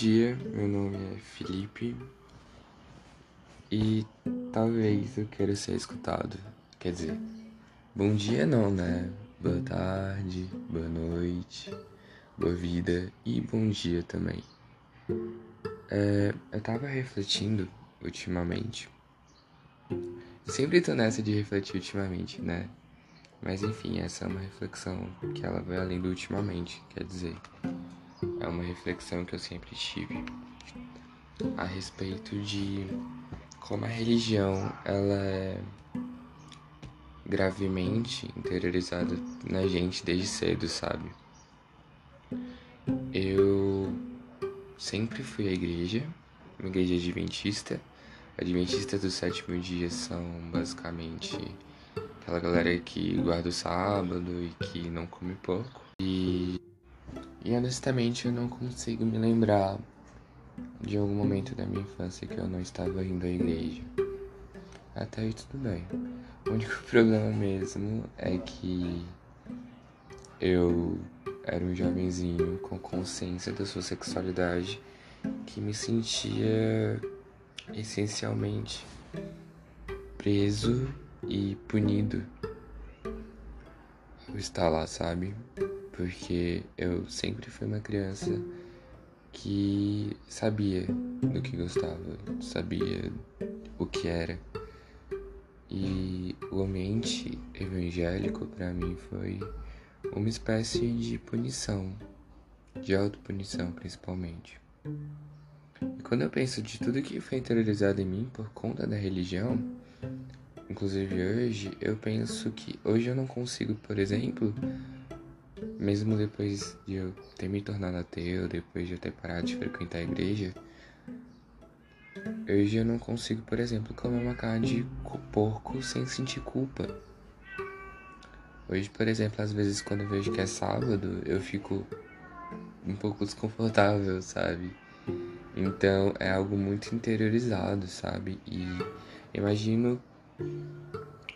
dia, meu nome é Felipe e talvez eu queira ser escutado. Quer dizer, bom dia não, né? Boa tarde, boa noite, boa vida e bom dia também. É, eu tava refletindo ultimamente. Sempre tô nessa de refletir ultimamente, né? Mas enfim, essa é uma reflexão que ela vai além do ultimamente, quer dizer é uma reflexão que eu sempre tive a respeito de como a religião ela é gravemente interiorizada na gente desde cedo, sabe? Eu sempre fui à igreja, uma igreja adventista. Adventista do sétimo dia são basicamente aquela galera que guarda o sábado e que não come pouco. E e honestamente eu não consigo me lembrar de algum momento da minha infância que eu não estava indo à igreja. Até aí tudo bem. O único problema mesmo é que eu era um jovenzinho com consciência da sua sexualidade que me sentia essencialmente preso e punido ao estar lá, sabe? Porque eu sempre fui uma criança que sabia do que gostava, sabia o que era. E o ambiente evangélico para mim foi uma espécie de punição, de autopunição principalmente. E quando eu penso de tudo que foi interiorizado em mim por conta da religião, inclusive hoje, eu penso que hoje eu não consigo, por exemplo, mesmo depois de eu ter me tornado ateu, depois de eu ter parado de frequentar a igreja, hoje eu não consigo, por exemplo, comer uma carne de porco sem sentir culpa. Hoje, por exemplo, às vezes quando eu vejo que é sábado, eu fico um pouco desconfortável, sabe? Então é algo muito interiorizado, sabe? E imagino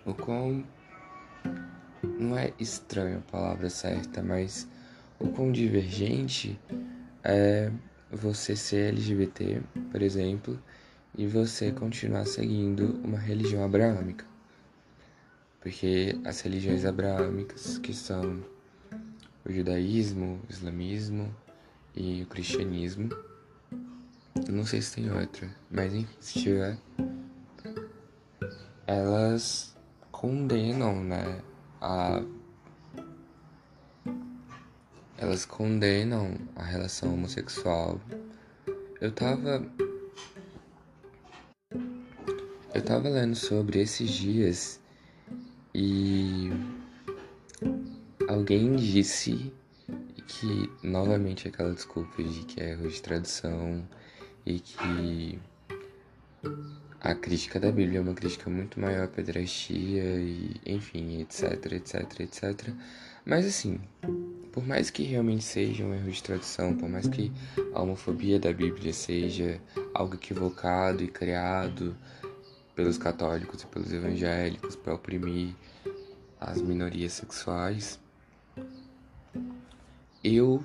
o quão não é estranho a palavra certa, mas o quão divergente é você ser LGBT, por exemplo, e você continuar seguindo uma religião abraâmica. Porque as religiões abraâmicas, que são o judaísmo, o islamismo e o cristianismo, não sei se tem outra, mas enfim, se tiver, elas condenam, né, a elas condenam a relação homossexual. Eu tava eu tava lendo sobre esses dias e alguém disse que novamente aquela desculpa de que é erro de tradução e que a crítica da Bíblia é uma crítica muito maior à pedrastia e, enfim, etc, etc, etc. Mas assim, por mais que realmente seja um erro de tradução, por mais que a homofobia da Bíblia seja algo equivocado e criado pelos católicos e pelos evangélicos para oprimir as minorias sexuais, eu,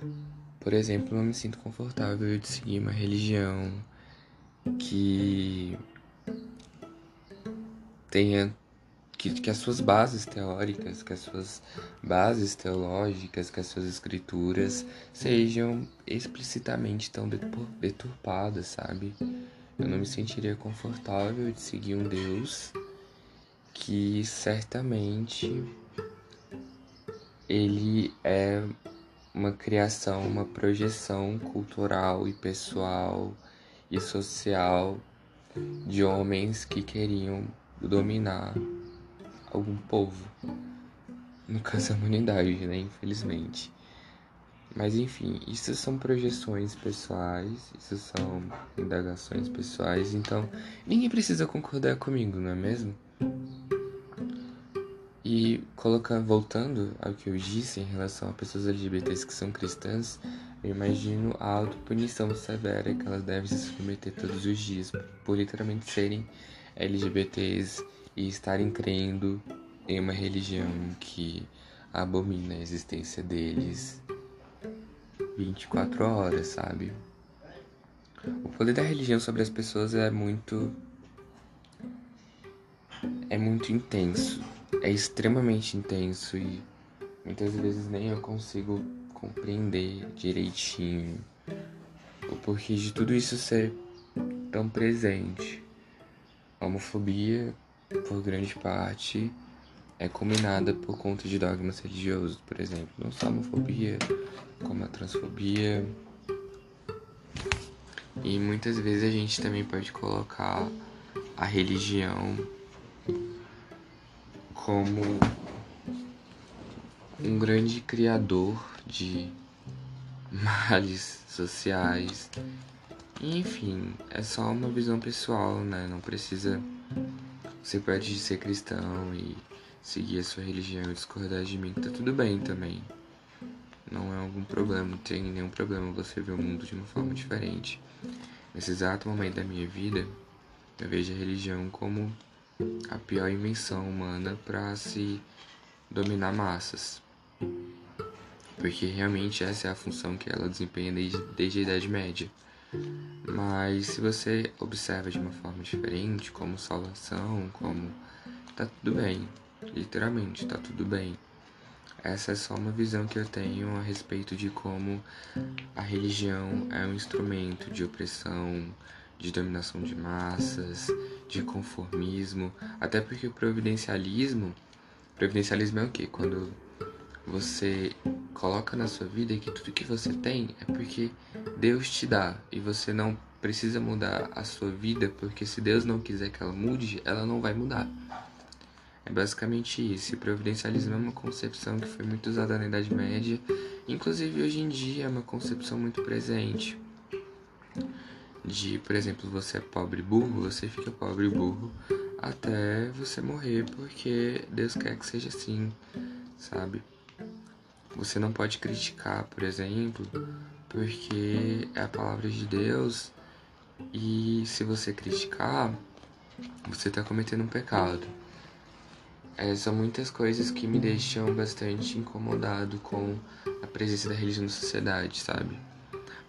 por exemplo, não me sinto confortável de seguir uma religião que tenha que, que as suas bases teóricas, que as suas bases teológicas, que as suas escrituras sejam explicitamente tão deturpadas, sabe? Eu não me sentiria confortável de seguir um Deus que certamente ele é uma criação, uma projeção cultural e pessoal e social de homens que queriam dominar algum povo. No caso, a humanidade, né? Infelizmente. Mas enfim, isso são projeções pessoais, isso são indagações pessoais, então ninguém precisa concordar comigo, não é mesmo? E colocando, voltando ao que eu disse em relação a pessoas LGBTs que são cristãs, eu imagino a autopunição severa que elas devem se submeter todos os dias por literalmente serem LGBTs e estarem crendo em uma religião que abomina a existência deles 24 horas, sabe? O poder da religião sobre as pessoas é muito. É muito intenso. É extremamente intenso e muitas vezes nem eu consigo compreender direitinho o porquê de tudo isso ser tão presente. A homofobia, por grande parte, é combinada por conta de dogmas religiosos, por exemplo. Não só a homofobia, como a transfobia. E muitas vezes a gente também pode colocar a religião como um grande criador de males sociais. Enfim, é só uma visão pessoal, né? Não precisa. Você pode ser cristão e seguir a sua religião e discordar de mim, tá tudo bem também. Não é algum problema, não tem nenhum problema você ver o mundo de uma forma diferente. Nesse exato momento da minha vida, eu vejo a religião como a pior invenção humana para se dominar massas. Porque realmente essa é a função que ela desempenha desde, desde a Idade Média. Mas se você observa de uma forma diferente, como salvação, como. tá tudo bem. Literalmente, tá tudo bem. Essa é só uma visão que eu tenho a respeito de como a religião é um instrumento de opressão, de dominação de massas, de conformismo, até porque o providencialismo, providencialismo é o quê? Quando você coloca na sua vida que tudo que você tem é porque Deus te dá e você não precisa mudar a sua vida porque se Deus não quiser que ela mude, ela não vai mudar. É basicamente isso. E providencialismo é uma concepção que foi muito usada na Idade Média, inclusive hoje em dia é uma concepção muito presente. De, por exemplo, você é pobre burro, você fica pobre burro até você morrer, porque Deus quer que seja assim, sabe? Você não pode criticar, por exemplo, porque é a palavra de Deus e se você criticar, você está cometendo um pecado. É, são muitas coisas que me deixam bastante incomodado com a presença da religião na sociedade, sabe?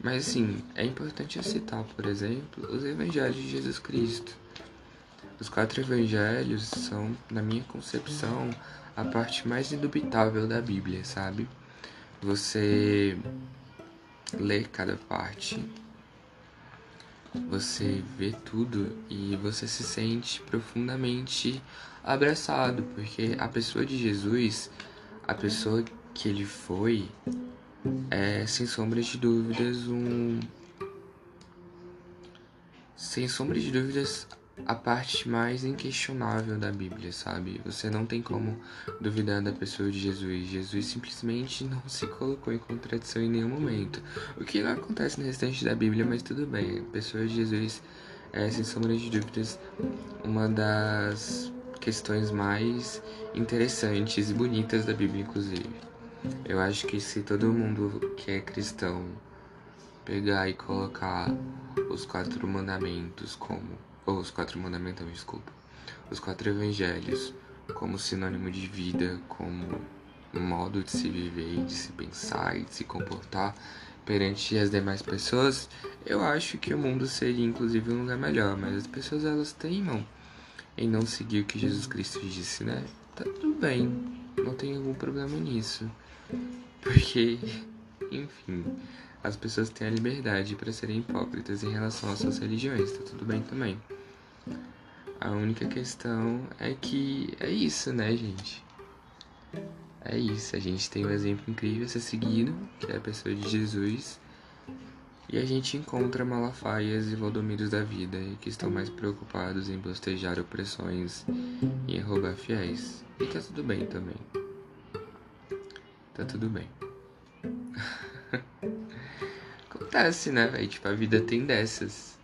Mas assim, é importante citar, por exemplo, os evangelhos de Jesus Cristo. Os quatro evangelhos são, na minha concepção, a parte mais indubitável da Bíblia, sabe? Você lê cada parte, você vê tudo e você se sente profundamente abraçado, porque a pessoa de Jesus, a pessoa que ele foi, é sem sombra de dúvidas um. Sem sombra de dúvidas, a parte mais inquestionável da Bíblia, sabe? Você não tem como duvidar da pessoa de Jesus. Jesus simplesmente não se colocou em contradição em nenhum momento. O que não acontece no restante da Bíblia, mas tudo bem. A pessoa de Jesus é, sem sombra de dúvidas, uma das questões mais interessantes e bonitas da Bíblia, inclusive. Eu acho que se todo mundo que é cristão pegar e colocar os quatro mandamentos como ou os quatro mandamentos, desculpa, os quatro evangelhos como sinônimo de vida, como modo de se viver, de se pensar e de se comportar perante as demais pessoas, eu acho que o mundo seria inclusive um lugar melhor, mas as pessoas elas teimam em não seguir o que Jesus Cristo disse, né? Tá tudo bem, não tem algum problema nisso. Porque, enfim, as pessoas têm a liberdade para serem hipócritas em relação às suas religiões, tá tudo bem também. A única questão é que é isso, né, gente? É isso, a gente tem um exemplo incrível a ser seguido, que é a pessoa de Jesus, e a gente encontra malafaias e valdomírios da vida que estão mais preocupados em bostejar opressões e em roubar fiéis. E tá tudo bem também. Tá tudo bem. Acontece, né, velho? Tipo, a vida tem dessas.